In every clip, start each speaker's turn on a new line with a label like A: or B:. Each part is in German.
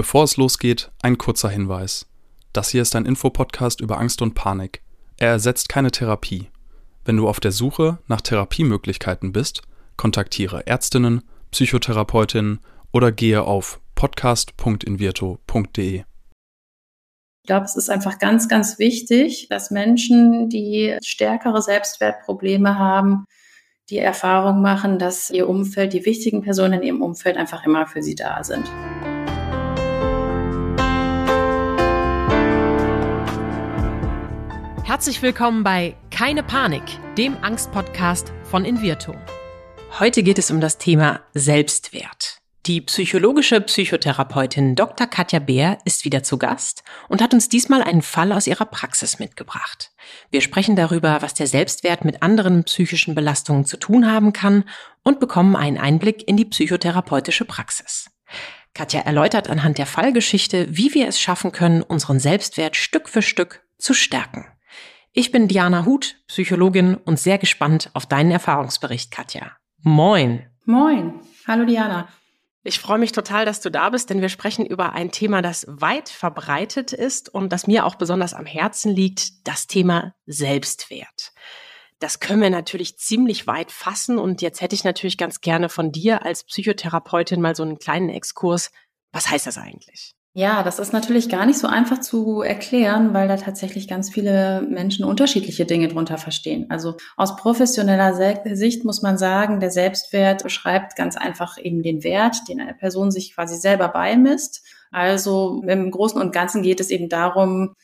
A: Bevor es losgeht, ein kurzer Hinweis. Das hier ist ein Infopodcast über Angst und Panik. Er ersetzt keine Therapie. Wenn du auf der Suche nach Therapiemöglichkeiten bist, kontaktiere Ärztinnen, Psychotherapeutinnen oder gehe auf podcast.invirto.de.
B: Ich glaube, es ist einfach ganz, ganz wichtig, dass Menschen, die stärkere Selbstwertprobleme haben, die Erfahrung machen, dass ihr Umfeld, die wichtigen Personen in ihrem Umfeld einfach immer für sie da sind.
C: Herzlich willkommen bei Keine Panik, dem Angstpodcast von Invirto. Heute geht es um das Thema Selbstwert. Die psychologische Psychotherapeutin Dr. Katja Beer ist wieder zu Gast und hat uns diesmal einen Fall aus ihrer Praxis mitgebracht. Wir sprechen darüber, was der Selbstwert mit anderen psychischen Belastungen zu tun haben kann und bekommen einen Einblick in die psychotherapeutische Praxis. Katja erläutert anhand der Fallgeschichte, wie wir es schaffen können, unseren Selbstwert Stück für Stück zu stärken. Ich bin Diana Huth, Psychologin und sehr gespannt auf deinen Erfahrungsbericht, Katja. Moin.
B: Moin. Hallo Diana.
C: Ich freue mich total, dass du da bist, denn wir sprechen über ein Thema, das weit verbreitet ist und das mir auch besonders am Herzen liegt, das Thema Selbstwert. Das können wir natürlich ziemlich weit fassen und jetzt hätte ich natürlich ganz gerne von dir als Psychotherapeutin mal so einen kleinen Exkurs. Was heißt das eigentlich?
B: Ja, das ist natürlich gar nicht so einfach zu erklären, weil da tatsächlich ganz viele Menschen unterschiedliche Dinge drunter verstehen. Also aus professioneller Sicht muss man sagen, der Selbstwert beschreibt ganz einfach eben den Wert, den eine Person sich quasi selber beimisst. Also im Großen und Ganzen geht es eben darum,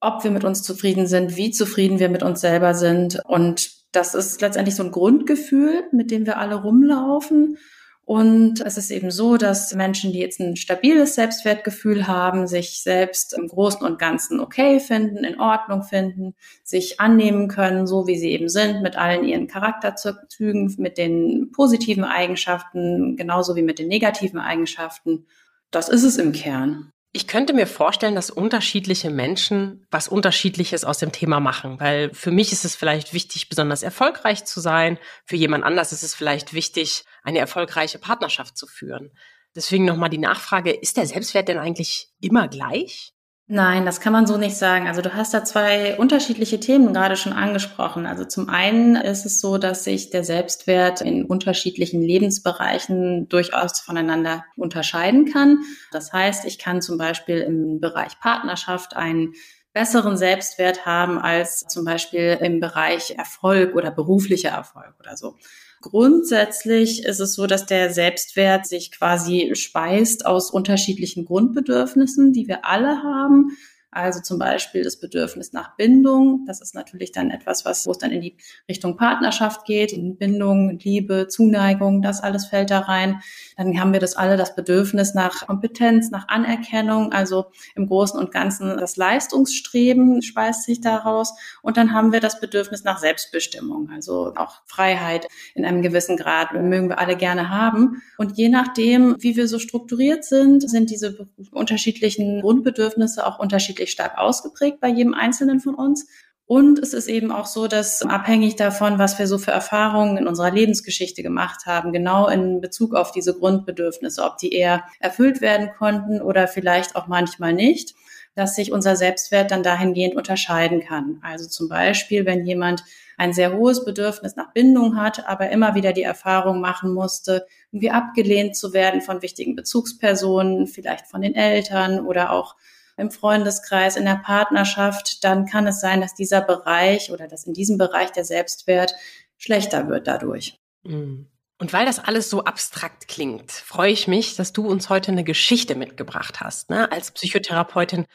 B: ob wir mit uns zufrieden sind, wie zufrieden wir mit uns selber sind. Und das ist letztendlich so ein Grundgefühl, mit dem wir alle rumlaufen. Und es ist eben so, dass Menschen, die jetzt ein stabiles Selbstwertgefühl haben, sich selbst im Großen und Ganzen okay finden, in Ordnung finden, sich annehmen können, so wie sie eben sind, mit allen ihren Charakterzügen, mit den positiven Eigenschaften, genauso wie mit den negativen Eigenschaften. Das ist es im Kern.
C: Ich könnte mir vorstellen, dass unterschiedliche Menschen was Unterschiedliches aus dem Thema machen, weil für mich ist es vielleicht wichtig, besonders erfolgreich zu sein. Für jemand anders ist es vielleicht wichtig, eine erfolgreiche Partnerschaft zu führen. Deswegen nochmal die Nachfrage, ist der Selbstwert denn eigentlich immer gleich?
B: Nein, das kann man so nicht sagen. Also du hast da zwei unterschiedliche Themen gerade schon angesprochen. Also zum einen ist es so, dass sich der Selbstwert in unterschiedlichen Lebensbereichen durchaus voneinander unterscheiden kann. Das heißt, ich kann zum Beispiel im Bereich Partnerschaft einen besseren Selbstwert haben als zum Beispiel im Bereich Erfolg oder beruflicher Erfolg oder so. Grundsätzlich ist es so, dass der Selbstwert sich quasi speist aus unterschiedlichen Grundbedürfnissen, die wir alle haben. Also zum Beispiel das Bedürfnis nach Bindung. Das ist natürlich dann etwas, was, wo es dann in die Richtung Partnerschaft geht, in Bindung, Liebe, Zuneigung, das alles fällt da rein. Dann haben wir das alle das Bedürfnis nach Kompetenz, nach Anerkennung. Also im Großen und Ganzen das Leistungsstreben speist sich daraus. Und dann haben wir das Bedürfnis nach Selbstbestimmung. Also auch Freiheit in einem gewissen Grad mögen wir alle gerne haben. Und je nachdem, wie wir so strukturiert sind, sind diese unterschiedlichen Grundbedürfnisse auch unterschiedlich unterschiedlich stark ausgeprägt bei jedem Einzelnen von uns. Und es ist eben auch so, dass abhängig davon, was wir so für Erfahrungen in unserer Lebensgeschichte gemacht haben, genau in Bezug auf diese Grundbedürfnisse, ob die eher erfüllt werden konnten oder vielleicht auch manchmal nicht, dass sich unser Selbstwert dann dahingehend unterscheiden kann. Also zum Beispiel, wenn jemand ein sehr hohes Bedürfnis nach Bindung hat, aber immer wieder die Erfahrung machen musste, irgendwie abgelehnt zu werden von wichtigen Bezugspersonen, vielleicht von den Eltern oder auch im Freundeskreis, in der Partnerschaft, dann kann es sein, dass dieser Bereich oder dass in diesem Bereich der Selbstwert schlechter wird dadurch.
C: Mhm. Und weil das alles so abstrakt klingt, freue ich mich, dass du uns heute eine Geschichte mitgebracht hast. Ne? Als Psychotherapeutin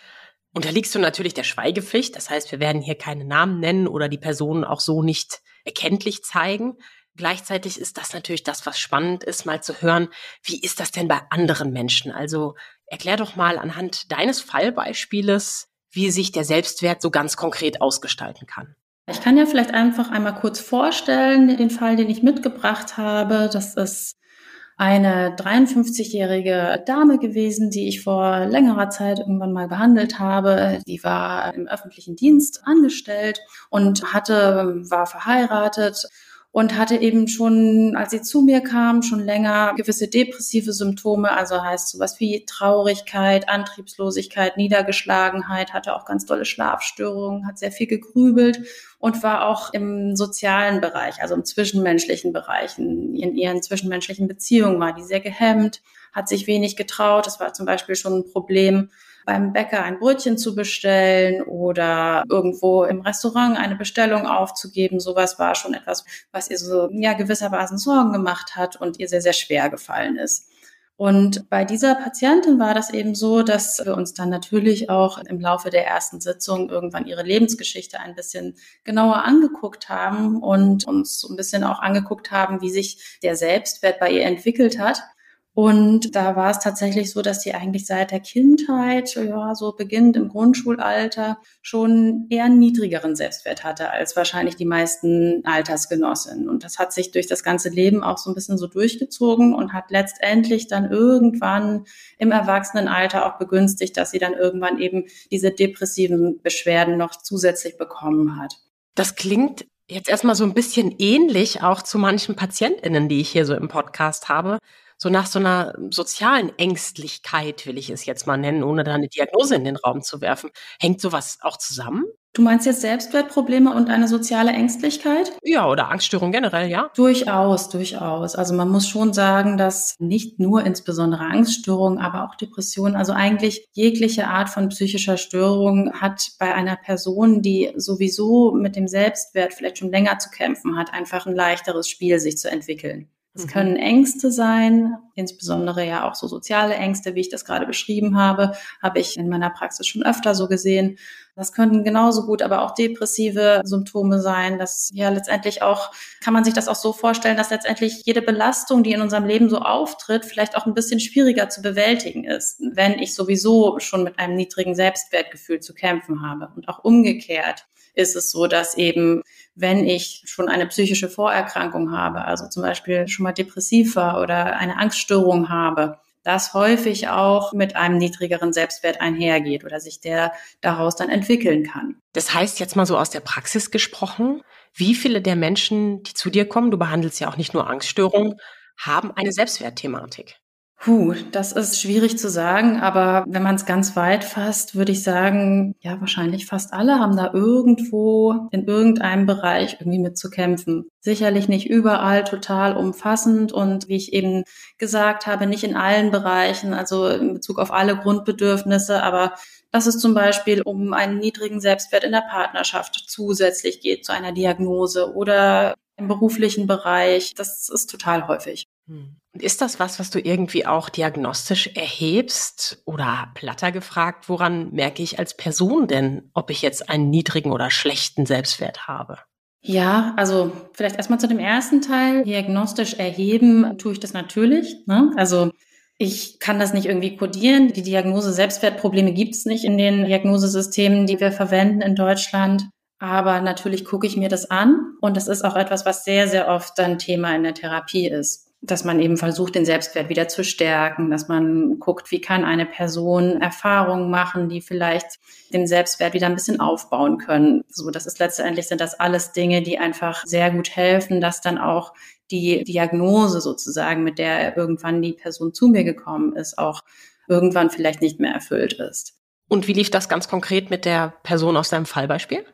C: unterliegst du natürlich der Schweigepflicht. Das heißt, wir werden hier keine Namen nennen oder die Personen auch so nicht erkenntlich zeigen. Gleichzeitig ist das natürlich das, was spannend ist, mal zu hören, wie ist das denn bei anderen Menschen? Also Erklär doch mal anhand deines Fallbeispieles, wie sich der Selbstwert so ganz konkret ausgestalten kann.
B: Ich kann ja vielleicht einfach einmal kurz vorstellen, den Fall, den ich mitgebracht habe. Das ist eine 53-jährige Dame gewesen, die ich vor längerer Zeit irgendwann mal behandelt habe. Die war im öffentlichen Dienst angestellt und hatte, war verheiratet und hatte eben schon, als sie zu mir kam, schon länger gewisse depressive Symptome, also heißt sowas wie Traurigkeit, Antriebslosigkeit, Niedergeschlagenheit, hatte auch ganz dolle Schlafstörungen, hat sehr viel gegrübelt und war auch im sozialen Bereich, also im zwischenmenschlichen Bereich, in ihren zwischenmenschlichen Beziehungen war die sehr gehemmt, hat sich wenig getraut. Das war zum Beispiel schon ein Problem, beim Bäcker ein Brötchen zu bestellen oder irgendwo im Restaurant eine Bestellung aufzugeben. Sowas war schon etwas, was ihr so ja gewissermaßen Sorgen gemacht hat und ihr sehr, sehr schwer gefallen ist. Und bei dieser Patientin war das eben so, dass wir uns dann natürlich auch im Laufe der ersten Sitzung irgendwann ihre Lebensgeschichte ein bisschen genauer angeguckt haben und uns so ein bisschen auch angeguckt haben, wie sich der Selbstwert bei ihr entwickelt hat. Und da war es tatsächlich so, dass sie eigentlich seit der Kindheit, ja, so beginnend im Grundschulalter, schon eher einen niedrigeren Selbstwert hatte als wahrscheinlich die meisten Altersgenossinnen. Und das hat sich durch das ganze Leben auch so ein bisschen so durchgezogen und hat letztendlich dann irgendwann im Erwachsenenalter auch begünstigt, dass sie dann irgendwann eben diese depressiven Beschwerden noch zusätzlich bekommen hat.
C: Das klingt jetzt erstmal so ein bisschen ähnlich auch zu manchen PatientInnen, die ich hier so im Podcast habe so nach so einer sozialen Ängstlichkeit, will ich es jetzt mal nennen, ohne da eine Diagnose in den Raum zu werfen. Hängt sowas auch zusammen?
B: Du meinst jetzt Selbstwertprobleme und eine soziale Ängstlichkeit?
C: Ja, oder Angststörung generell, ja?
B: Durchaus, durchaus. Also man muss schon sagen, dass nicht nur insbesondere Angststörungen, aber auch Depressionen, also eigentlich jegliche Art von psychischer Störung hat bei einer Person, die sowieso mit dem Selbstwert vielleicht schon länger zu kämpfen hat, einfach ein leichteres Spiel sich zu entwickeln. Es mhm. können Ängste sein, insbesondere ja auch so soziale Ängste, wie ich das gerade beschrieben habe, habe ich in meiner Praxis schon öfter so gesehen. Das können genauso gut aber auch depressive Symptome sein. Das ja letztendlich auch, kann man sich das auch so vorstellen, dass letztendlich jede Belastung, die in unserem Leben so auftritt, vielleicht auch ein bisschen schwieriger zu bewältigen ist, wenn ich sowieso schon mit einem niedrigen Selbstwertgefühl zu kämpfen habe. Und auch umgekehrt ist es so, dass eben, wenn ich schon eine psychische Vorerkrankung habe, also zum Beispiel schon mal depressiv war oder eine Angststörung habe, das häufig auch mit einem niedrigeren Selbstwert einhergeht oder sich der daraus dann entwickeln kann.
C: Das heißt jetzt mal so aus der Praxis gesprochen, wie viele der Menschen, die zu dir kommen, du behandelst ja auch nicht nur Angststörungen, haben eine Selbstwertthematik?
B: Puh, das ist schwierig zu sagen, aber wenn man es ganz weit fasst, würde ich sagen, ja, wahrscheinlich fast alle haben da irgendwo in irgendeinem Bereich irgendwie mit zu kämpfen. Sicherlich nicht überall total umfassend und wie ich eben gesagt habe, nicht in allen Bereichen, also in Bezug auf alle Grundbedürfnisse, aber dass es zum Beispiel um einen niedrigen Selbstwert in der Partnerschaft zusätzlich geht zu einer Diagnose oder im beruflichen Bereich, das ist total häufig.
C: Hm. Und ist das was, was du irgendwie auch diagnostisch erhebst oder platter gefragt, woran merke ich als Person denn, ob ich jetzt einen niedrigen oder schlechten Selbstwert habe?
B: Ja, also vielleicht erstmal zu dem ersten Teil. Diagnostisch erheben tue ich das natürlich. Ne? Also ich kann das nicht irgendwie kodieren. Die Diagnose Selbstwertprobleme gibt es nicht in den Diagnosesystemen, die wir verwenden in Deutschland. Aber natürlich gucke ich mir das an und das ist auch etwas, was sehr, sehr oft dann Thema in der Therapie ist dass man eben versucht, den Selbstwert wieder zu stärken, dass man guckt, wie kann eine Person Erfahrungen machen, die vielleicht den Selbstwert wieder ein bisschen aufbauen können. So, das ist letztendlich sind das alles Dinge, die einfach sehr gut helfen, dass dann auch die Diagnose sozusagen, mit der irgendwann die Person zu mir gekommen ist, auch irgendwann vielleicht nicht mehr erfüllt ist.
C: Und wie lief das ganz konkret mit der Person aus deinem Fallbeispiel?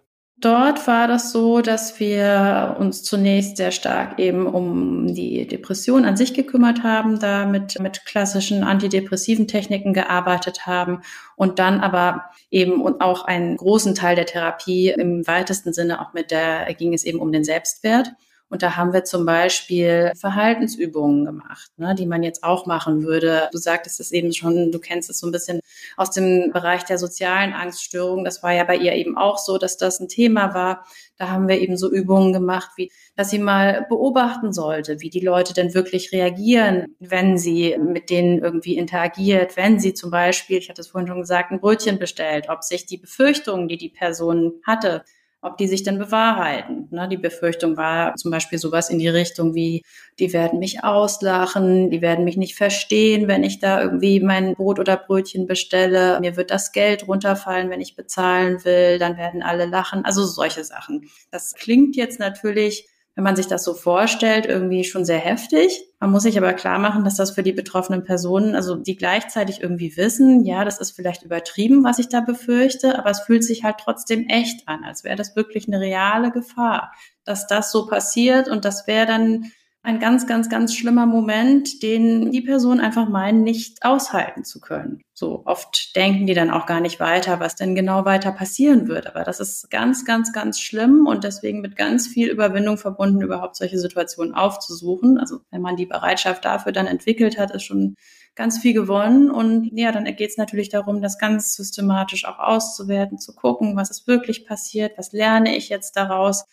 B: Dort war das so, dass wir uns zunächst sehr stark eben um die Depression an sich gekümmert haben, da mit, mit klassischen antidepressiven Techniken gearbeitet haben und dann aber eben und auch einen großen Teil der Therapie im weitesten Sinne auch mit der ging es eben um den Selbstwert. Und da haben wir zum Beispiel Verhaltensübungen gemacht, ne, die man jetzt auch machen würde. Du sagtest es eben schon, du kennst es so ein bisschen aus dem Bereich der sozialen Angststörungen. Das war ja bei ihr eben auch so, dass das ein Thema war. Da haben wir eben so Übungen gemacht, wie, dass sie mal beobachten sollte, wie die Leute denn wirklich reagieren, wenn sie mit denen irgendwie interagiert, wenn sie zum Beispiel, ich hatte es vorhin schon gesagt, ein Brötchen bestellt, ob sich die Befürchtungen, die die Person hatte, ob die sich denn bewahrheiten. Ne, die Befürchtung war zum Beispiel sowas in die Richtung wie, die werden mich auslachen, die werden mich nicht verstehen, wenn ich da irgendwie mein Brot oder Brötchen bestelle. Mir wird das Geld runterfallen, wenn ich bezahlen will, dann werden alle lachen. Also solche Sachen. Das klingt jetzt natürlich wenn man sich das so vorstellt, irgendwie schon sehr heftig. Man muss sich aber klar machen, dass das für die betroffenen Personen, also die gleichzeitig irgendwie wissen, ja, das ist vielleicht übertrieben, was ich da befürchte, aber es fühlt sich halt trotzdem echt an, als wäre das wirklich eine reale Gefahr, dass das so passiert und das wäre dann ein ganz, ganz, ganz schlimmer Moment, den die Personen einfach meinen, nicht aushalten zu können. So oft denken die dann auch gar nicht weiter, was denn genau weiter passieren wird. Aber das ist ganz, ganz, ganz schlimm und deswegen mit ganz viel Überwindung verbunden, überhaupt solche Situationen aufzusuchen. Also wenn man die Bereitschaft dafür dann entwickelt hat, ist schon ganz viel gewonnen. Und ja, dann geht es natürlich darum, das ganz systematisch auch auszuwerten, zu gucken, was ist wirklich passiert, was lerne ich jetzt daraus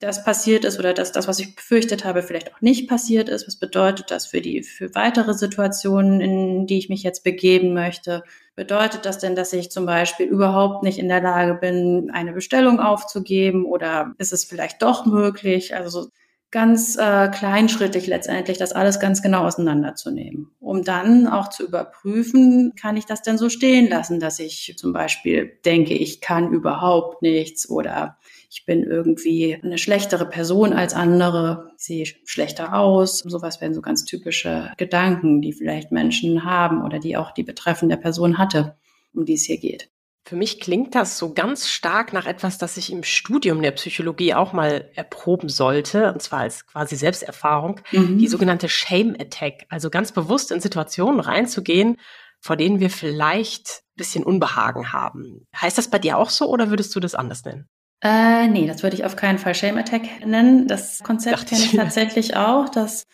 B: das passiert ist oder dass das, was ich befürchtet habe, vielleicht auch nicht passiert ist. Was bedeutet das für die, für weitere Situationen, in die ich mich jetzt begeben möchte? Bedeutet das denn, dass ich zum Beispiel überhaupt nicht in der Lage bin, eine Bestellung aufzugeben oder ist es vielleicht doch möglich? Also so ganz äh, kleinschrittig letztendlich das alles ganz genau auseinanderzunehmen, um dann auch zu überprüfen, kann ich das denn so stehen lassen, dass ich zum Beispiel denke, ich kann überhaupt nichts oder ich bin irgendwie eine schlechtere Person als andere, ich sehe schlechter aus. Sowas wären so ganz typische Gedanken, die vielleicht Menschen haben oder die auch die betreffende Person hatte, um die es hier geht.
C: Für mich klingt das so ganz stark nach etwas, das ich im Studium der Psychologie auch mal erproben sollte, und zwar als quasi Selbsterfahrung, mhm. die sogenannte Shame Attack. Also ganz bewusst in Situationen reinzugehen, vor denen wir vielleicht ein bisschen Unbehagen haben. Heißt das bei dir auch so oder würdest du das anders nennen?
B: Äh, nee, das würde ich auf keinen Fall Shame Attack nennen. Das Konzept kenne ich tatsächlich auch. Das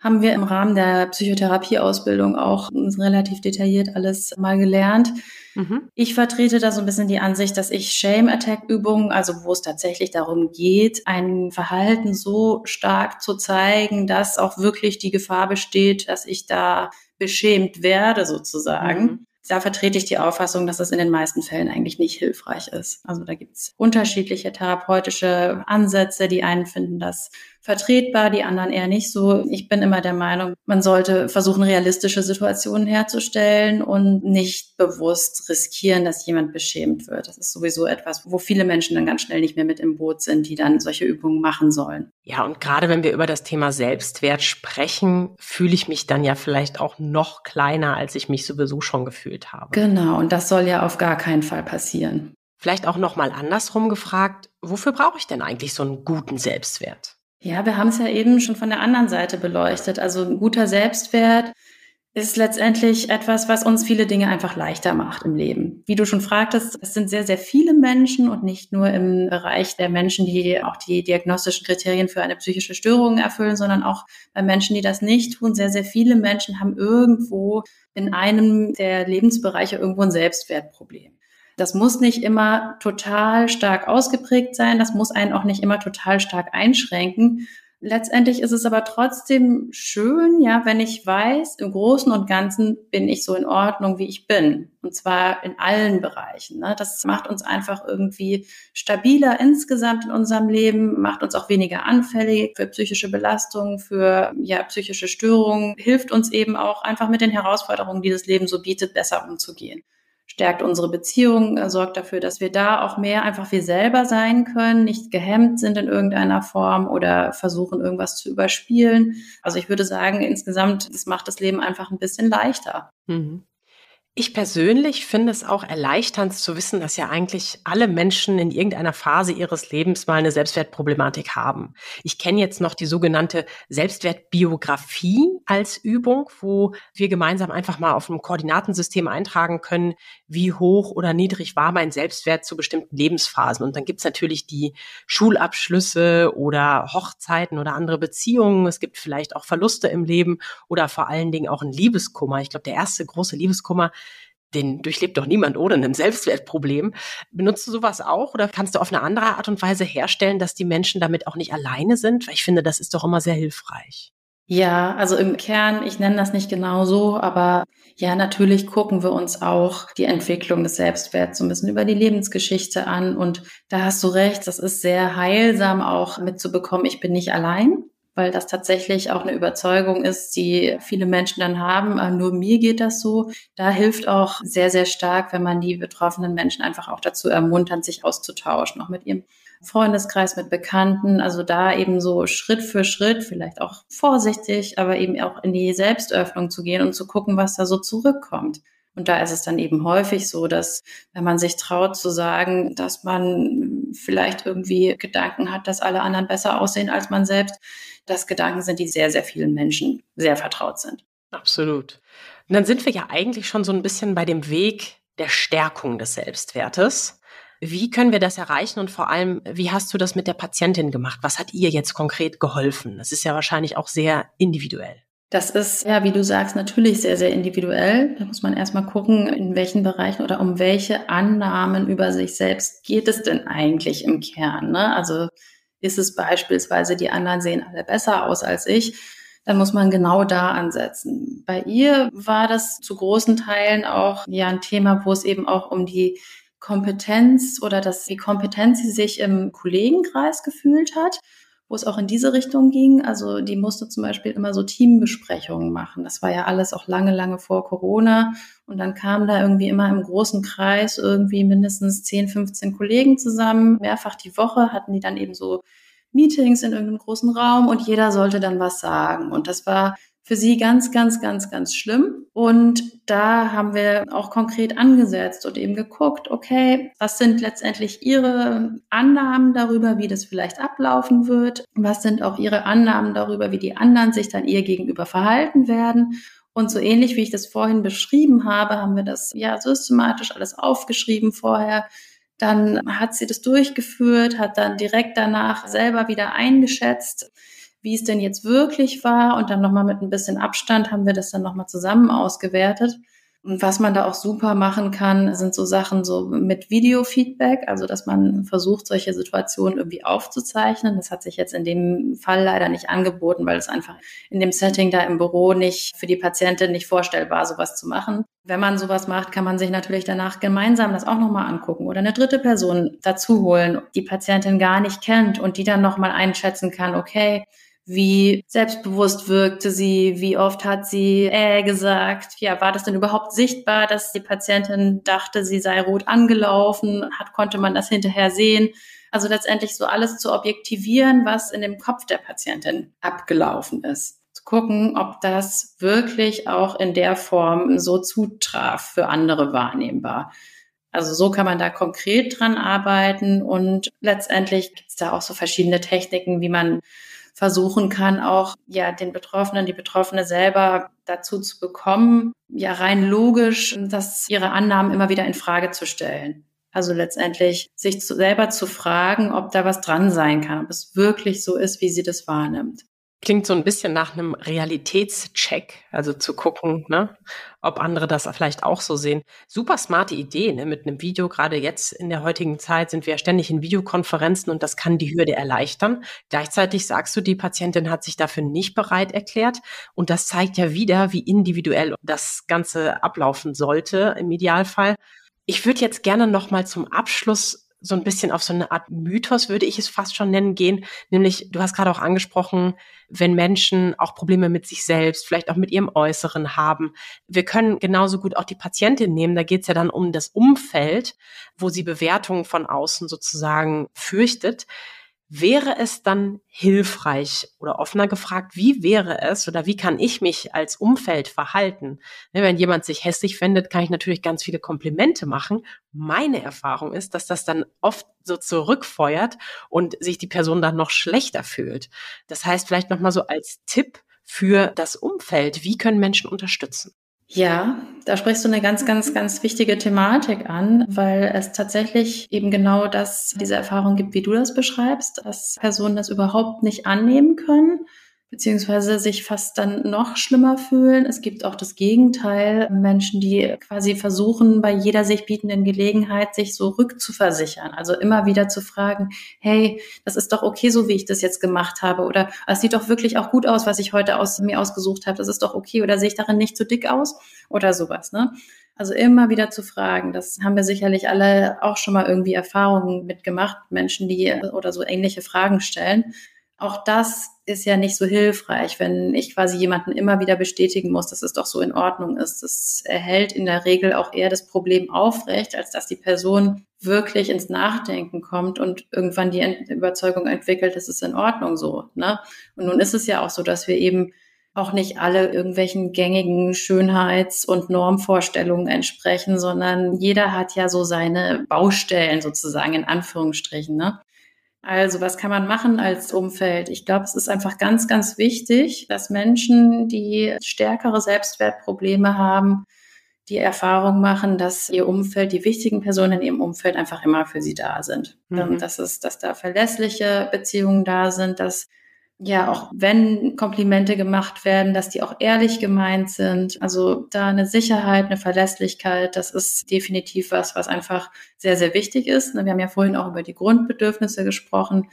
B: haben wir im Rahmen der Psychotherapieausbildung auch relativ detailliert alles mal gelernt. Mhm. Ich vertrete da so ein bisschen die Ansicht, dass ich Shame Attack Übungen, also wo es tatsächlich darum geht, ein Verhalten so stark zu zeigen, dass auch wirklich die Gefahr besteht, dass ich da beschämt werde sozusagen. Mhm da vertrete ich die Auffassung, dass das in den meisten Fällen eigentlich nicht hilfreich ist. Also da gibt es unterschiedliche therapeutische Ansätze. Die einen finden das vertretbar, die anderen eher nicht so. Ich bin immer der Meinung, man sollte versuchen, realistische Situationen herzustellen und nicht bewusst riskieren, dass jemand beschämt wird. Das ist sowieso etwas, wo viele Menschen dann ganz schnell nicht mehr mit im Boot sind, die dann solche Übungen machen sollen.
C: Ja, und gerade wenn wir über das Thema Selbstwert sprechen, fühle ich mich dann ja vielleicht auch noch kleiner, als ich mich sowieso schon gefühlt habe.
B: Genau, und das soll ja auf gar keinen Fall passieren.
C: Vielleicht auch noch mal andersrum gefragt, wofür brauche ich denn eigentlich so einen guten Selbstwert?
B: Ja, wir haben es ja eben schon von der anderen Seite beleuchtet. Also ein guter Selbstwert ist letztendlich etwas, was uns viele Dinge einfach leichter macht im Leben. Wie du schon fragtest, es sind sehr, sehr viele Menschen und nicht nur im Bereich der Menschen, die auch die diagnostischen Kriterien für eine psychische Störung erfüllen, sondern auch bei Menschen, die das nicht tun. Sehr, sehr viele Menschen haben irgendwo in einem der Lebensbereiche irgendwo ein Selbstwertproblem. Das muss nicht immer total stark ausgeprägt sein, das muss einen auch nicht immer total stark einschränken. Letztendlich ist es aber trotzdem schön, ja, wenn ich weiß, im Großen und Ganzen bin ich so in Ordnung, wie ich bin. Und zwar in allen Bereichen. Ne? Das macht uns einfach irgendwie stabiler insgesamt in unserem Leben, macht uns auch weniger anfällig für psychische Belastungen, für ja, psychische Störungen, hilft uns eben auch einfach mit den Herausforderungen, die das Leben so bietet, besser umzugehen stärkt unsere Beziehung, äh, sorgt dafür, dass wir da auch mehr einfach wir selber sein können, nicht gehemmt sind in irgendeiner Form oder versuchen, irgendwas zu überspielen. Also ich würde sagen, insgesamt, das macht das Leben einfach ein bisschen leichter. Mhm.
C: Ich persönlich finde es auch erleichternd zu wissen, dass ja eigentlich alle Menschen in irgendeiner Phase ihres Lebens mal eine Selbstwertproblematik haben. Ich kenne jetzt noch die sogenannte Selbstwertbiografie als Übung, wo wir gemeinsam einfach mal auf einem Koordinatensystem eintragen können, wie hoch oder niedrig war mein Selbstwert zu bestimmten Lebensphasen. Und dann gibt's natürlich die Schulabschlüsse oder Hochzeiten oder andere Beziehungen. Es gibt vielleicht auch Verluste im Leben oder vor allen Dingen auch ein Liebeskummer. Ich glaube, der erste große Liebeskummer, den durchlebt doch niemand ohne ein Selbstwertproblem. Benutzt du sowas auch oder kannst du auf eine andere Art und Weise herstellen, dass die Menschen damit auch nicht alleine sind? Weil ich finde, das ist doch immer sehr hilfreich.
B: Ja, also im Kern, ich nenne das nicht genau so, aber ja, natürlich gucken wir uns auch die Entwicklung des Selbstwerts so ein bisschen über die Lebensgeschichte an. Und da hast du recht, das ist sehr heilsam auch mitzubekommen, ich bin nicht allein weil das tatsächlich auch eine Überzeugung ist, die viele Menschen dann haben. Äh, nur mir geht das so. Da hilft auch sehr, sehr stark, wenn man die betroffenen Menschen einfach auch dazu ermuntert, sich auszutauschen, auch mit ihrem Freundeskreis, mit Bekannten. Also da eben so Schritt für Schritt, vielleicht auch vorsichtig, aber eben auch in die Selbstöffnung zu gehen und zu gucken, was da so zurückkommt. Und da ist es dann eben häufig so, dass wenn man sich traut zu sagen, dass man vielleicht irgendwie Gedanken hat, dass alle anderen besser aussehen als man selbst, das Gedanken sind, die sehr, sehr vielen Menschen sehr vertraut sind.
C: Absolut. Und dann sind wir ja eigentlich schon so ein bisschen bei dem Weg der Stärkung des Selbstwertes. Wie können wir das erreichen und vor allem, wie hast du das mit der Patientin gemacht? Was hat ihr jetzt konkret geholfen? Das ist ja wahrscheinlich auch sehr individuell.
B: Das ist, ja, wie du sagst, natürlich sehr, sehr individuell. Da muss man erstmal gucken, in welchen Bereichen oder um welche Annahmen über sich selbst geht es denn eigentlich im Kern. Ne? Also ist es beispielsweise, die anderen sehen alle besser aus als ich, dann muss man genau da ansetzen. Bei ihr war das zu großen Teilen auch ja ein Thema, wo es eben auch um die Kompetenz oder dass die Kompetenz sie sich im Kollegenkreis gefühlt hat wo es auch in diese Richtung ging. Also die musste zum Beispiel immer so Teambesprechungen machen. Das war ja alles auch lange, lange vor Corona. Und dann kamen da irgendwie immer im großen Kreis irgendwie mindestens 10, 15 Kollegen zusammen. Mehrfach die Woche hatten die dann eben so Meetings in irgendeinem großen Raum und jeder sollte dann was sagen. Und das war für sie ganz, ganz, ganz, ganz schlimm. Und da haben wir auch konkret angesetzt und eben geguckt, okay, was sind letztendlich ihre Annahmen darüber, wie das vielleicht ablaufen wird? Was sind auch ihre Annahmen darüber, wie die anderen sich dann ihr gegenüber verhalten werden? Und so ähnlich wie ich das vorhin beschrieben habe, haben wir das ja systematisch alles aufgeschrieben vorher. Dann hat sie das durchgeführt, hat dann direkt danach selber wieder eingeschätzt, wie es denn jetzt wirklich war. Und dann nochmal mit ein bisschen Abstand haben wir das dann nochmal zusammen ausgewertet. Und was man da auch super machen kann, sind so Sachen so mit Videofeedback, also dass man versucht, solche Situationen irgendwie aufzuzeichnen. Das hat sich jetzt in dem Fall leider nicht angeboten, weil es einfach in dem Setting da im Büro nicht für die Patientin nicht vorstellbar, sowas zu machen. Wenn man sowas macht, kann man sich natürlich danach gemeinsam das auch nochmal angucken oder eine dritte Person dazu holen, die Patientin gar nicht kennt und die dann nochmal einschätzen kann, okay, wie selbstbewusst wirkte sie? Wie oft hat sie äh gesagt? Ja, war das denn überhaupt sichtbar, dass die Patientin dachte, sie sei rot angelaufen? Hat, konnte man das hinterher sehen? Also letztendlich so alles zu objektivieren, was in dem Kopf der Patientin abgelaufen ist. Zu gucken, ob das wirklich auch in der Form so zutraf, für andere wahrnehmbar. Also so kann man da konkret dran arbeiten und letztendlich gibt es da auch so verschiedene Techniken, wie man versuchen kann, auch ja den Betroffenen, die Betroffene selber dazu zu bekommen, ja rein logisch, dass ihre Annahmen immer wieder in Frage zu stellen. Also letztendlich sich zu, selber zu fragen, ob da was dran sein kann, ob es wirklich so ist, wie sie das wahrnimmt.
C: Klingt so ein bisschen nach einem Realitätscheck, also zu gucken, ne, ob andere das vielleicht auch so sehen. Super smarte Idee, ne, mit einem Video. Gerade jetzt in der heutigen Zeit sind wir ja ständig in Videokonferenzen und das kann die Hürde erleichtern. Gleichzeitig sagst du, die Patientin hat sich dafür nicht bereit erklärt und das zeigt ja wieder, wie individuell das Ganze ablaufen sollte im Idealfall. Ich würde jetzt gerne noch mal zum Abschluss so ein bisschen auf so eine Art Mythos, würde ich es fast schon nennen, gehen. Nämlich, du hast gerade auch angesprochen, wenn Menschen auch Probleme mit sich selbst, vielleicht auch mit ihrem Äußeren haben. Wir können genauso gut auch die Patientin nehmen. Da geht es ja dann um das Umfeld, wo sie Bewertungen von außen sozusagen fürchtet. Wäre es dann hilfreich oder offener gefragt, wie wäre es oder wie kann ich mich als Umfeld verhalten? Ne, wenn jemand sich hässlich findet, kann ich natürlich ganz viele Komplimente machen. Meine Erfahrung ist, dass das dann oft so zurückfeuert und sich die Person dann noch schlechter fühlt. Das heißt, vielleicht nochmal so als Tipp für das Umfeld, wie können Menschen unterstützen?
B: Ja, da sprichst du eine ganz, ganz, ganz wichtige Thematik an, weil es tatsächlich eben genau das, diese Erfahrung gibt, wie du das beschreibst, dass Personen das überhaupt nicht annehmen können beziehungsweise sich fast dann noch schlimmer fühlen. Es gibt auch das Gegenteil, Menschen, die quasi versuchen, bei jeder sich bietenden Gelegenheit sich so rückzuversichern. Also immer wieder zu fragen, hey, das ist doch okay, so wie ich das jetzt gemacht habe. Oder es sieht doch wirklich auch gut aus, was ich heute aus mir ausgesucht habe. Das ist doch okay. Oder sehe ich darin nicht zu dick aus? Oder sowas, ne? Also immer wieder zu fragen, das haben wir sicherlich alle auch schon mal irgendwie Erfahrungen mitgemacht, Menschen, die oder so ähnliche Fragen stellen. Auch das ist ja nicht so hilfreich, wenn ich quasi jemanden immer wieder bestätigen muss, dass es doch so in Ordnung ist. Das erhält in der Regel auch eher das Problem aufrecht, als dass die Person wirklich ins Nachdenken kommt und irgendwann die Überzeugung entwickelt, es ist in Ordnung so. Ne? Und nun ist es ja auch so, dass wir eben auch nicht alle irgendwelchen gängigen Schönheits- und Normvorstellungen entsprechen, sondern jeder hat ja so seine Baustellen sozusagen in Anführungsstrichen. Ne? Also was kann man machen als Umfeld? Ich glaube, es ist einfach ganz, ganz wichtig, dass Menschen, die stärkere Selbstwertprobleme haben, die Erfahrung machen, dass ihr Umfeld, die wichtigen Personen in ihrem Umfeld einfach immer für sie da sind. Mhm. Dass es, dass da verlässliche Beziehungen da sind, dass ja, auch wenn Komplimente gemacht werden, dass die auch ehrlich gemeint sind. Also da eine Sicherheit, eine Verlässlichkeit, das ist definitiv was, was einfach sehr, sehr wichtig ist. Wir haben ja vorhin auch über die Grundbedürfnisse gesprochen.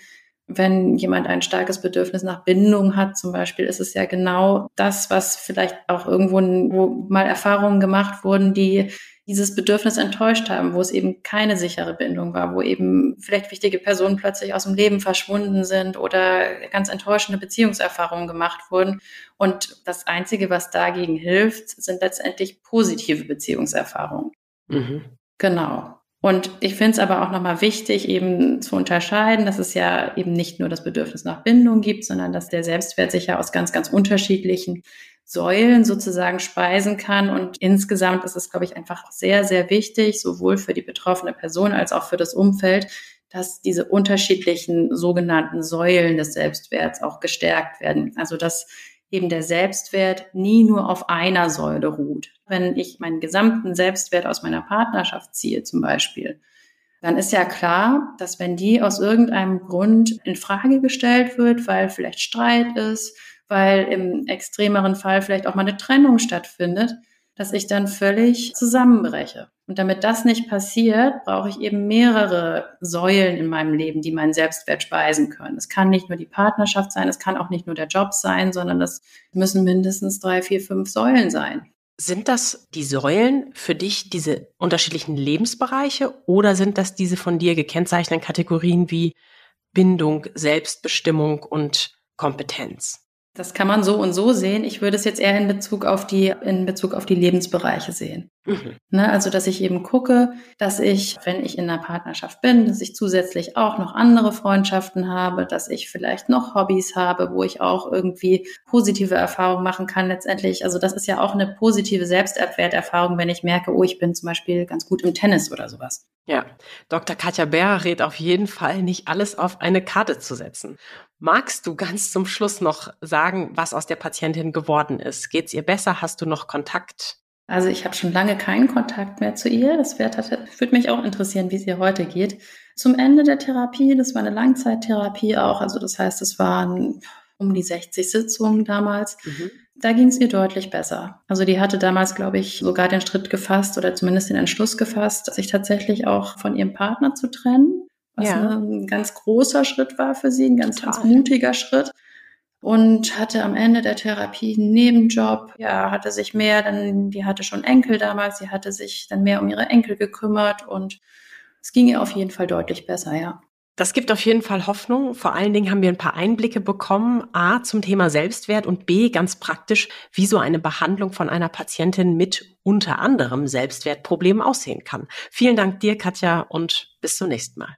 B: Wenn jemand ein starkes Bedürfnis nach Bindung hat, zum Beispiel, ist es ja genau das, was vielleicht auch irgendwo, wo mal Erfahrungen gemacht wurden, die dieses Bedürfnis enttäuscht haben, wo es eben keine sichere Bindung war, wo eben vielleicht wichtige Personen plötzlich aus dem Leben verschwunden sind oder ganz enttäuschende Beziehungserfahrungen gemacht wurden. Und das Einzige, was dagegen hilft, sind letztendlich positive Beziehungserfahrungen. Mhm. Genau. Und ich finde es aber auch nochmal wichtig, eben zu unterscheiden, dass es ja eben nicht nur das Bedürfnis nach Bindung gibt, sondern dass der Selbstwert sich ja aus ganz, ganz unterschiedlichen Säulen sozusagen speisen kann. Und insgesamt ist es, glaube ich, einfach sehr, sehr wichtig, sowohl für die betroffene Person als auch für das Umfeld, dass diese unterschiedlichen sogenannten Säulen des Selbstwerts auch gestärkt werden. Also dass eben der Selbstwert nie nur auf einer Säule ruht. Wenn ich meinen gesamten Selbstwert aus meiner Partnerschaft ziehe zum Beispiel, dann ist ja klar, dass wenn die aus irgendeinem Grund in Frage gestellt wird, weil vielleicht Streit ist, weil im extremeren Fall vielleicht auch mal eine Trennung stattfindet, dass ich dann völlig zusammenbreche. Und damit das nicht passiert, brauche ich eben mehrere Säulen in meinem Leben, die meinen Selbstwert speisen können. Es kann nicht nur die Partnerschaft sein, es kann auch nicht nur der Job sein, sondern es müssen mindestens drei, vier, fünf Säulen sein.
C: Sind das die Säulen für dich, diese unterschiedlichen Lebensbereiche, oder sind das diese von dir gekennzeichneten Kategorien wie Bindung, Selbstbestimmung und Kompetenz?
B: Das kann man so und so sehen. Ich würde es jetzt eher in Bezug auf die, in Bezug auf die Lebensbereiche sehen. Mhm. Ne, also, dass ich eben gucke, dass ich, wenn ich in einer Partnerschaft bin, dass ich zusätzlich auch noch andere Freundschaften habe, dass ich vielleicht noch Hobbys habe, wo ich auch irgendwie positive Erfahrungen machen kann letztendlich. Also, das ist ja auch eine positive Selbstabwerterfahrung, wenn ich merke, oh, ich bin zum Beispiel ganz gut im Tennis oder sowas.
C: Ja, Dr. Katja Bär rät auf jeden Fall, nicht alles auf eine Karte zu setzen. Magst du ganz zum Schluss noch sagen, was aus der Patientin geworden ist? Geht's ihr besser? Hast du noch Kontakt?
B: Also ich habe schon lange keinen Kontakt mehr zu ihr. Das wird, würde mich auch interessieren, wie es ihr heute geht. Zum Ende der Therapie, das war eine Langzeittherapie auch, also das heißt, es waren um die 60 Sitzungen damals. Mhm. Da ging es ihr deutlich besser. Also die hatte damals, glaube ich, sogar den Schritt gefasst oder zumindest den Entschluss gefasst, sich tatsächlich auch von ihrem Partner zu trennen, was ja. ein ganz großer Schritt war für sie, ein ganz, ganz mutiger Schritt und hatte am Ende der Therapie einen Nebenjob. Ja, hatte sich mehr, dann, die hatte schon Enkel damals, sie hatte sich dann mehr um ihre Enkel gekümmert und es ging ihr auf jeden Fall deutlich besser, ja.
C: Das gibt auf jeden Fall Hoffnung. Vor allen Dingen haben wir ein paar Einblicke bekommen. A, zum Thema Selbstwert und B, ganz praktisch, wie so eine Behandlung von einer Patientin mit unter anderem Selbstwertproblemen aussehen kann. Vielen Dank dir, Katja, und bis zum nächsten Mal.